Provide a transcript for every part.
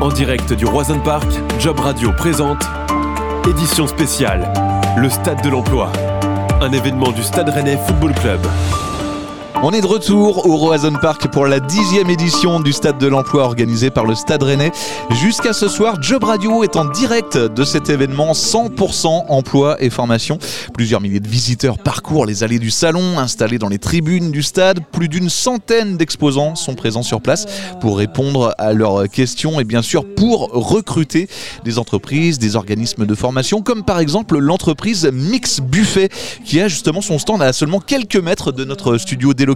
En direct du Roison Park, Job Radio présente Édition spéciale, le Stade de l'Emploi. Un événement du Stade Rennais Football Club. On est de retour au Roazhon Park pour la dixième édition du Stade de l'Emploi organisé par le Stade Rennais. Jusqu'à ce soir, Job Radio est en direct de cet événement 100% emploi et formation. Plusieurs milliers de visiteurs parcourent les allées du salon, installés dans les tribunes du stade. Plus d'une centaine d'exposants sont présents sur place pour répondre à leurs questions et bien sûr pour recruter des entreprises, des organismes de formation, comme par exemple l'entreprise Mix Buffet qui a justement son stand à seulement quelques mètres de notre studio délocalisé.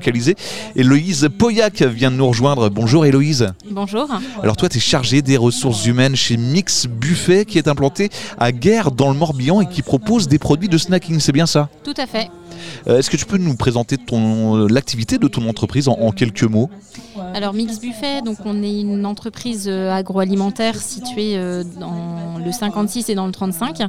Héloïse Pauillac vient de nous rejoindre. Bonjour Héloïse. Bonjour. Alors toi, tu es chargée des ressources humaines chez Mix Buffet qui est implanté à Guerre dans le Morbihan et qui propose des produits de snacking, c'est bien ça? Tout à fait. Euh, Est-ce que tu peux nous présenter ton, l'activité de ton entreprise en, en quelques mots? Alors Mix Buffet, donc on est une entreprise euh, agroalimentaire située euh, dans le 56 et dans le 35,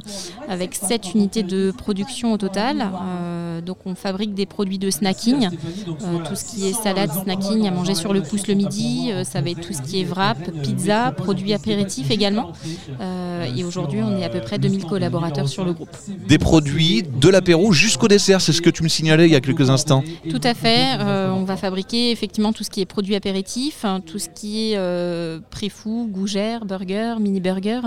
avec 7 unités de production au total. Euh, donc on fabrique des produits de snacking, euh, tout ce qui est salade, snacking à manger sur le pouce le midi, euh, ça va être tout ce qui est wrap, pizza, produits apéritifs également. Euh, et aujourd'hui on est à peu près 2000 collaborateurs sur le groupe. Des produits de l'apéro jusqu'au dessert, c'est ce que tu me signalais il y a quelques instants. Tout à fait. euh, on va fabriquer effectivement tout ce qui est produits apéritifs, hein, tout ce qui est euh, pré-fou, gougère, burger, mini-burger.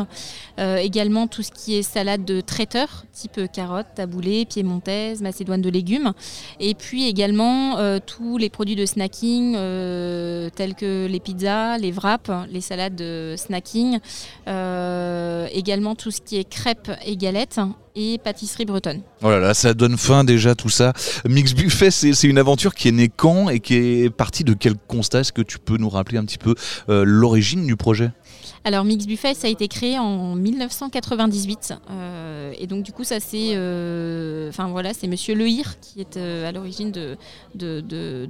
Euh, également tout ce qui est salade de traiteur, type carottes, taboulé, piémontaise, macédoine de légumes. Et puis également euh, tous les produits de snacking euh, tels que les pizzas, les wraps, les salades de snacking. Euh, également tout ce qui est crêpes et galettes et pâtisserie bretonne. Oh là là, ça donne fin déjà tout ça. Mix Buffet, c'est une aventure qui est née quand et qui est partie de quel constat? Est-ce que tu peux nous rappeler un petit peu l'origine du projet? Alors Mix Buffet, ça a été créé en 1998 euh, et donc du coup ça c'est, euh, enfin voilà, c'est Monsieur Lehir qui est euh, à l'origine de,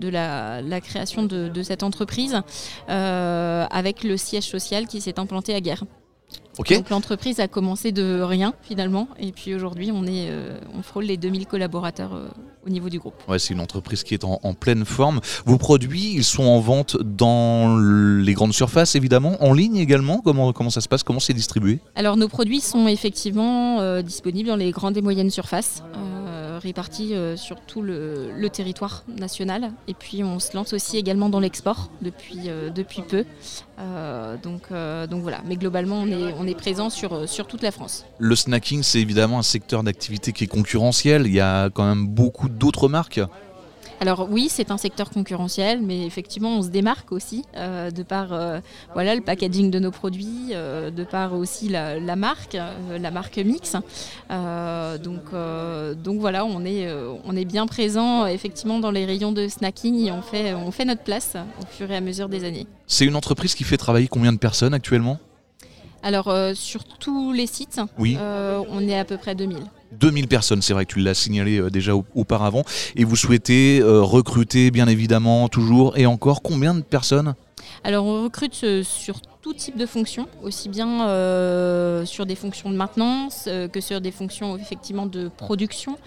la, la création de, cette entreprise avec le siège social qui s'est implanté à Guerre. Donc l'entreprise a commencé de rien finalement et puis aujourd'hui on est, euh, on frôle les 2000 collaborateurs euh, au niveau du groupe. Ouais, c'est une entreprise qui est en, en pleine forme. Vos produits, ils sont en vente dans les grandes surfaces, évidemment, en ligne également. Comment, comment ça se passe? Comment c'est distribué? Alors nos produits sont effectivement euh, disponibles dans les grandes et moyennes surfaces, répartis euh, sur tout le, territoire national. Et puis on se lance aussi également dans l'export depuis, euh, depuis peu. Euh, donc, donc voilà, mais globalement on est, présent sur, sur toute la France. Le snacking, c'est évidemment un secteur d'activité qui est concurrentiel. Il y a quand même beaucoup d'autres marques. Alors oui, c'est un secteur concurrentiel, mais effectivement, on se démarque aussi euh, de par euh, voilà, le packaging de nos produits, euh, de par aussi la, la marque, la marque Mix. Donc, donc voilà, on est, on est bien présent effectivement dans les rayons de snacking et on fait, on fait notre place au fur et à mesure des années. C'est une entreprise qui fait travailler combien de personnes actuellement? Alors euh, sur tous les sites, Oui. euh, on est à peu près 2000. 2000 personnes, c'est vrai que tu l'as signalé euh, déjà au- auparavant. Et vous souhaitez euh, recruter, bien évidemment, toujours et encore combien de personnes? Alors on recrute euh, sur tout type de fonctions, aussi bien sur des fonctions de maintenance que sur des fonctions effectivement de production,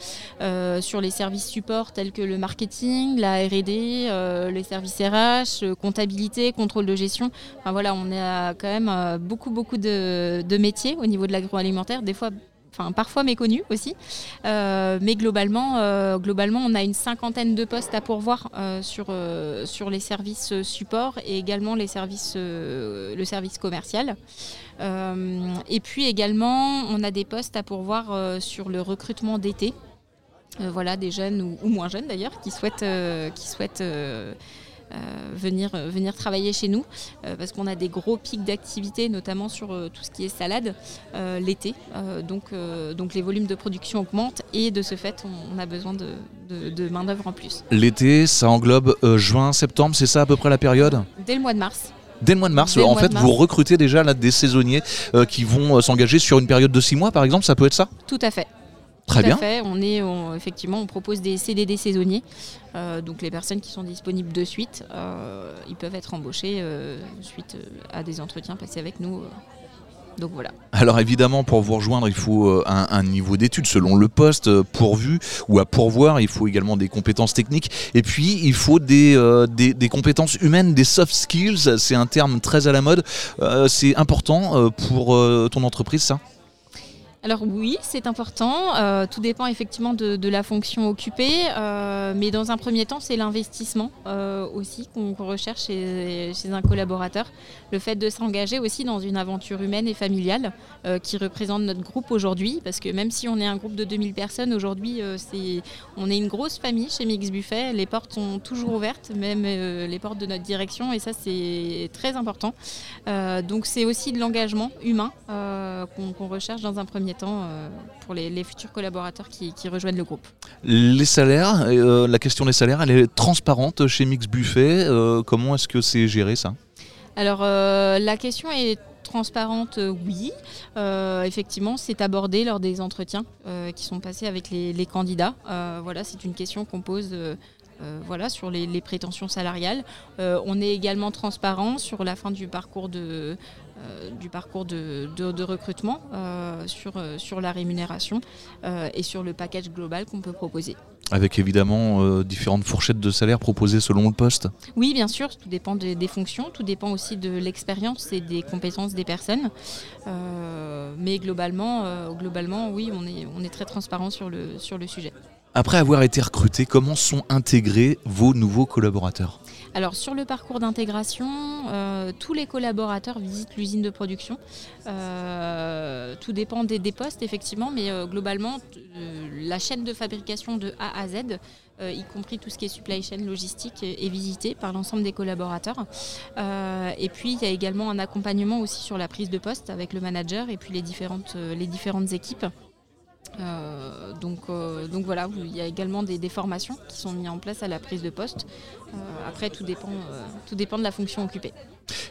sur les services supports tels que le marketing, la R&D, les services RH, comptabilité, contrôle de gestion. Enfin voilà, on a quand même beaucoup beaucoup de, de métiers au niveau de l'agroalimentaire, des fois Enfin, parfois méconnus aussi, Euh, mais globalement, euh, globalement, on a une cinquantaine de postes à pourvoir euh, sur, sur les services supports et également les services, le service commercial. Et puis également, on a des postes à pourvoir sur le recrutement d'été. Voilà, des jeunes ou, ou moins jeunes d'ailleurs qui souhaitent, qui souhaitent venir, euh, venir travailler chez nous euh, parce qu'on a des gros pics d'activité, notamment sur euh, tout ce qui est salade euh, l'été. Euh, donc, euh, donc les volumes de production augmentent et de ce fait, on, on a besoin de, de- de main-d'œuvre en plus. L'été, ça englobe euh, juin, septembre, c'est ça à peu près la période? Dès le mois de mars. Dès le mois de mars, Dès en fait, mars. vous recrutez déjà là, des saisonniers euh, qui vont euh, s'engager sur une période de six mois, par exemple, ça peut être ça? Tout à fait. Très Tout bien. à fait. On est, on- effectivement, on propose des CDD saisonniers. Euh, donc les personnes qui sont disponibles de suite, euh, ils peuvent être embauchés euh, suite à des entretiens passés avec nous. Donc voilà. Alors évidemment, pour vous rejoindre, il faut un, niveau d'études selon le poste pourvu ou à pourvoir. Il faut également des compétences techniques et puis il faut des, euh, des, compétences humaines, des soft skills. C'est un terme très à la mode. c'est important pour ton entreprise, ça? Alors oui, c'est important. Euh, tout dépend effectivement de, la fonction occupée, euh, mais dans un premier temps, c'est l'investissement euh, aussi qu'on recherche chez, un collaborateur. Le fait de s'engager aussi dans une aventure humaine et familiale qui représente notre groupe aujourd'hui, parce que même si on est un groupe de 2000 personnes, aujourd'hui, c'est, on est une grosse famille chez Mix Buffet. Les portes sont toujours ouvertes, même les portes de notre direction, et ça, c'est très important. donc c'est aussi de l'engagement humain qu'on recherche dans un premier temps euh, pour les, futurs collaborateurs qui, rejoignent le groupe. Les salaires, euh, la question des salaires, elle est transparente chez Mix Buffet. Euh, comment est-ce que c'est géré ça? Alors la question est transparente, oui. effectivement, c'est abordé lors des entretiens qui sont passés avec les, candidats. voilà, c'est une question qu'on pose. voilà, sur les, les prétentions salariales. on est également transparent sur la fin du parcours de, du parcours de, recrutement euh, sur, euh, sur la rémunération et sur le package global qu'on peut proposer. Avec évidemment différentes fourchettes de salaire proposées selon le poste Oui, bien sûr, tout dépend des, fonctions, tout dépend aussi de l'expérience et des compétences des personnes. mais globalement, globalement, oui, on est, on est très transparent sur le, sur le sujet. Après avoir été recruté, comment sont intégrés vos nouveaux collaborateurs? Alors sur le parcours d'intégration, euh, tous les collaborateurs visitent l'usine de production. Euh, tout dépend des, postes effectivement, mais euh, globalement la chaîne de fabrication de A à Z, y compris tout ce qui est supply chain logistique, est, visitée par l'ensemble des collaborateurs. et puis il y a également un accompagnement aussi sur la prise de poste avec le manager et puis les différentes, les différentes équipes. Euh, donc, euh, donc voilà, il y a également des, formations qui sont mises en place à la prise de poste. Euh, après, tout dépend, tout dépend de la fonction occupée.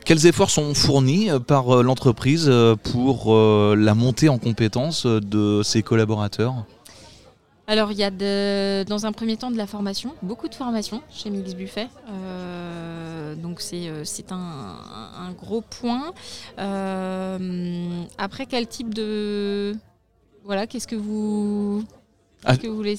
Quels efforts sont fournis par l'entreprise pour la montée en compétences de ses collaborateurs? Alors il y a dans un premier temps de la formation, beaucoup de formation chez Mix Buffet. donc c'est un, un, gros point. après quel type de, voilà, qu'est-ce que vous, ah. que vous voulez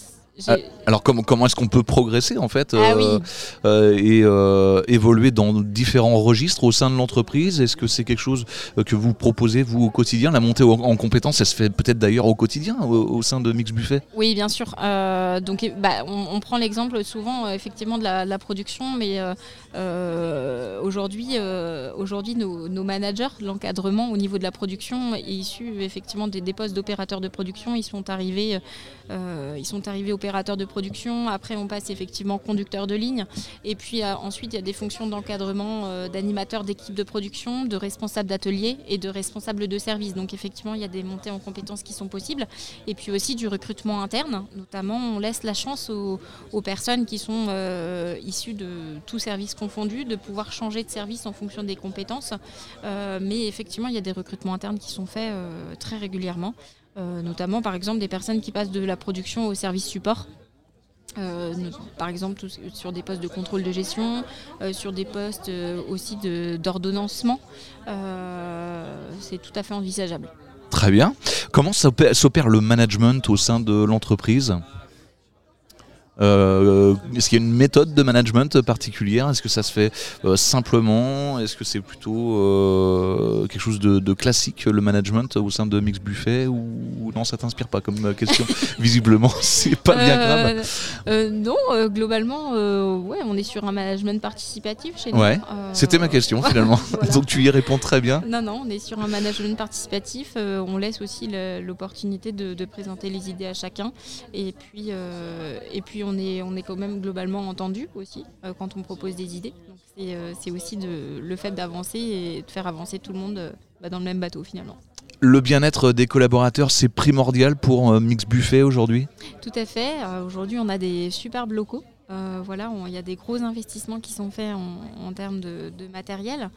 alors comment, comment est-ce qu'on peut progresser en fait ah euh, euh, et euh, évoluer dans différents registres au sein de l'entreprise? Est-ce que c'est quelque chose que vous proposez vous au quotidien? La montée en compétence, elle se fait peut-être d'ailleurs au quotidien au, sein de Mix Buffet? Oui, bien sûr. donc bah, on, prend l'exemple souvent effectivement de la, production, mais aujourd'hui, aujourd'hui nos, managers, l'encadrement au niveau de la production est issu effectivement des, des postes d'opérateurs de production. Ils sont arrivés, ils sont arrivés au opérateur de production. Après, on passe effectivement conducteur de ligne. Et puis euh, ensuite, il y a des fonctions d'encadrement euh, d'animateur d'équipe de production, de responsable d'atelier et de responsable de service. Donc effectivement, il y a des montées en compétences qui sont possibles. Et puis aussi du recrutement interne. Notamment, on laisse la chance aux, personnes qui sont euh, issues de tous services confondus de pouvoir changer de service en fonction des compétences. mais effectivement, il y a des recrutements internes qui sont faits très régulièrement. Euh, notamment par exemple des personnes qui passent de la production au service support. Euh, par exemple sur des postes de contrôle de gestion, euh, sur des postes aussi d'ordonnancement. C'est tout à fait envisageable. Très bien. Comment s'opère le management au sein de l'entreprise? Euh, est-ce qu'il y a une méthode de management particulière? Est-ce que ça se fait euh, simplement? Est-ce que c'est plutôt euh, quelque chose de, classique, le management au sein de Mix Buffet Ou non, ça t'inspire pas comme question? Visiblement, c'est pas bien grave. non, globalement, ouais, on est sur un management participatif chez nous. Ouais, c'était ma question finalement. Donc tu y réponds très bien. Non, non, on est sur un management participatif. on laisse aussi l'opportunité de, de, présenter les idées à chacun. Et puis, et puis on est, on est quand même globalement entendu aussi euh, quand on propose des idées. Euh, c'est aussi de, le fait d'avancer et de faire avancer tout le monde euh, bah, dans le même bateau finalement. Le bien-être des collaborateurs, c'est primordial pour Mix Buffet aujourd'hui? Tout à fait. aujourd'hui, on a des superbes locaux. voilà, il y a des gros investissements qui sont faits en, termes de, matériel,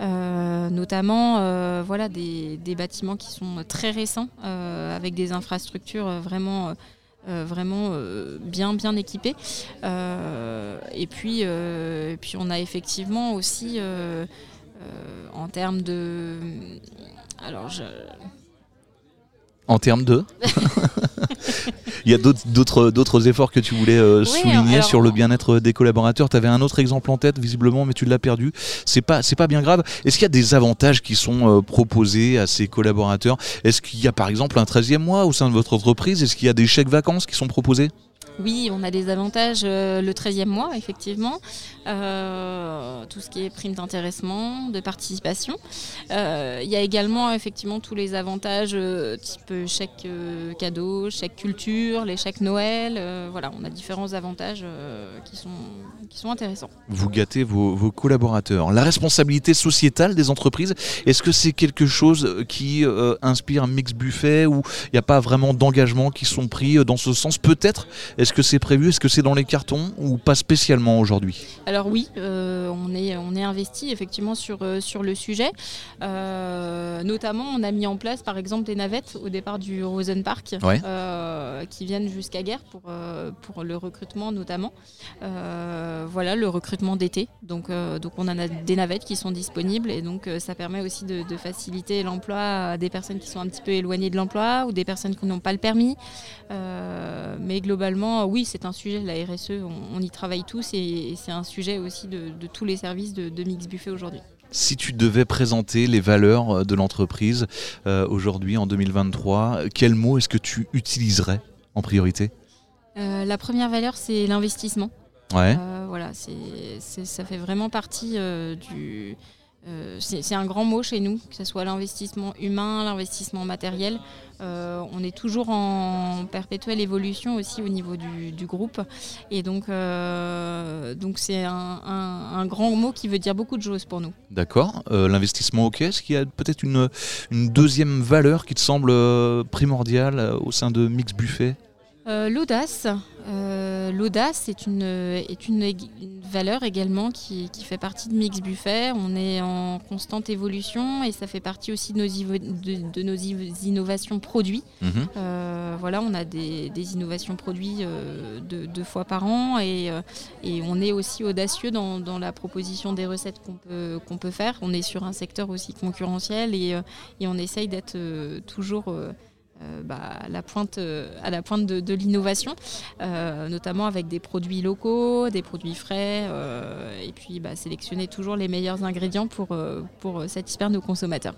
notamment voilà, des, des, bâtiments qui sont très récents, avec des infrastructures vraiment euh, vraiment euh, bien bien équipé. Euh, et puis, puis on a effectivement aussi en termes de Alors, je... En termes de Il y a d'autres efforts que tu voulais euh, souligner sur le bien-être des collaborateurs. Tu avais un autre exemple en tête, visiblement, mais tu l'as perdu. C'est pas, pas bien grave. Est-ce qu'il y a des avantages qui sont euh, proposés à ces collaborateurs? Est-ce qu'il y a par exemple un 13e mois au sein de votre entreprise? Est-ce qu'il y a des chèques vacances qui sont proposés? Oui, on a des avantages euh, le 13e mois, effectivement. Euh, tout ce qui est prime d'intéressement, de participation. Euh, il y a également effectivement tous les avantages type chèque cadeau, chèque culture, les chèques Noël. voilà, on a différents avantages qui, sont, qui sont intéressants. Vous gâtez vos, vos collaborateurs. La responsabilité sociétale des entreprises, est-ce que c'est quelque chose qui inspire un mix buffet ou il n'y a pas vraiment d'engagement qui sont pris dans ce sens? Peut-être est-ce que c'est prévu? Est-ce que c'est dans les cartons ou pas spécialement aujourd'hui? Alors oui, euh, on, est, on est investi effectivement sur, euh, sur le sujet. Euh, notamment, on a mis en place par exemple des navettes au départ du Rosen Park qui viennent jusqu'à Guerre pour, pour le recrutement notamment. voilà, le recrutement d'été. Donc, donc on en a des navettes qui sont disponibles et donc ça permet aussi de, de faciliter l'emploi à des personnes qui sont un petit peu éloignées de l'emploi ou des personnes qui n'ont pas le permis. mais globalement, oui, c'est un sujet, la RSE, on, y travaille tous et, c'est un sujet aussi de, tous les services de, Mix Buffet aujourd'hui. Si tu devais présenter les valeurs euh, de l'entreprise euh, aujourd'hui, en 2023, quel mot est-ce que tu utiliserais en priorité? Euh, La première valeur, c'est l'investissement. Ouais. voilà, ça fait vraiment partie du euh, c'est un grand mot chez nous, que ce soit l'investissement humain, l'investissement matériel. Euh, on est toujours en perpétuelle évolution aussi au niveau du, groupe. Et donc, euh, donc c'est un, grand mot qui veut dire beaucoup de choses pour nous. D'accord. l'investissement, ok. Est-ce qu'il y a peut-être une, une, deuxième valeur qui te semble primordiale au sein de Mix Buffet? L'audace. Euh, l'audace est, une, est une, valeur également qui, fait partie de Mix Buffet. On est en constante évolution et ça fait partie aussi de nos, de, nos innovations produits. Mhm. Euh, voilà, on a des, innovations produits euh, deux, fois par an et, et, on est aussi audacieux dans, la proposition des recettes qu'on peut, qu'on peut faire. On est sur un secteur aussi concurrentiel et, et on essaye d'être toujours euh, bah, à la pointe, euh, à la pointe de, l'innovation, euh, notamment avec des produits locaux, des produits frais, et puis bah, sélectionner toujours les meilleurs ingrédients pour, pour satisfaire nos consommateurs.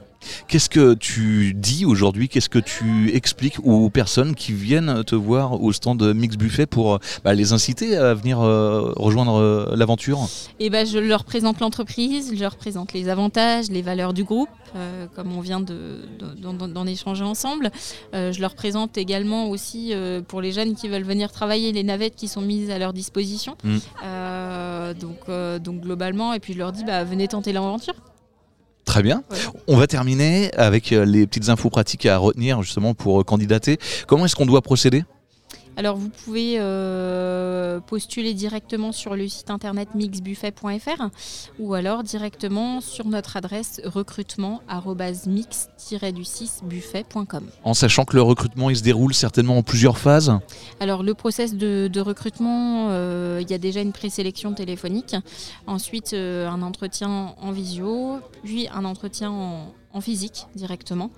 Qu'est-ce que tu dis aujourd'hui? Qu'est-ce que tu expliques aux personnes qui viennent te voir au stand Mix Buffet pour bah, les inciter à venir rejoindre l'aventure? Et bah, Je leur présente l'entreprise, je leur présente les avantages, les valeurs du groupe, comme on vient d'en échanger ensemble. Euh, je leur présente également aussi euh, pour les jeunes qui veulent venir travailler les navettes qui sont mises à leur disposition. Mm. Euh, donc, donc globalement, et puis je leur dis bah, venez tenter l'aventure. Très bien. On va terminer avec les petites infos pratiques à retenir justement pour candidater. Comment est-ce qu'on doit procéder? Alors vous pouvez euh, postuler directement sur le site internet mixbuffet.fr ou alors directement sur notre adresse recrutement-mix-du6buffet.com. En sachant que le recrutement il se déroule certainement en plusieurs phases Alors le process de, recrutement, euh, il y a déjà une présélection téléphonique, ensuite euh, un entretien en visio, puis un entretien en physique directement.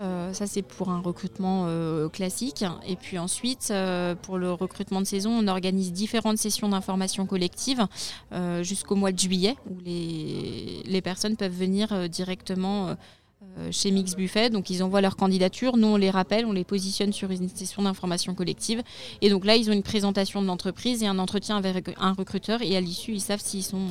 Euh, ça, c'est pour un recrutement euh, classique. Et puis ensuite, euh, pour le recrutement de saison, on organise différentes sessions d'information collective jusqu'au mois de juillet, où les, les personnes peuvent venir directement chez Mix Buffet. Donc, ils envoient leur candidature. Nous, on les rappelle, on les positionne sur une session d'information collective. Et donc là, ils ont une présentation de l'entreprise et un entretien avec un recruteur. Et à l'issue, ils savent s'ils sont,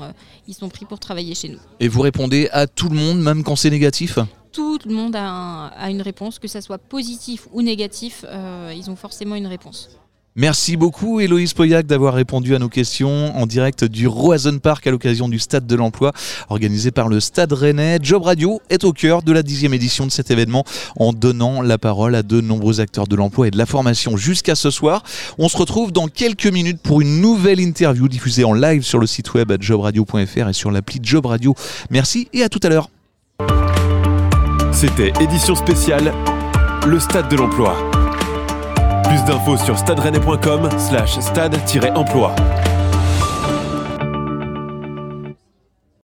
ils sont pris pour travailler chez nous. Et vous répondez à tout le monde, même quand c'est négatif? Tout le monde a, une réponse, que ça soit positif ou négatif, euh, ils ont forcément une réponse. Merci beaucoup Héloïse Poyac d'avoir répondu à nos questions en direct du Roison Park à l'occasion du Stade de l'Emploi organisé par le Stade Rennais. Job Radio est au cœur de la dixième édition de cet événement en donnant la parole à de nombreux acteurs de l'emploi et de la formation jusqu'à ce soir. On se retrouve dans quelques minutes pour une nouvelle interview diffusée en live sur le site web jobradio.fr et sur l'appli Job Radio. Merci et à tout à l'heure. C'était édition spéciale, le Stade de l'Emploi. Plus d'infos sur stade slash stade-emploi.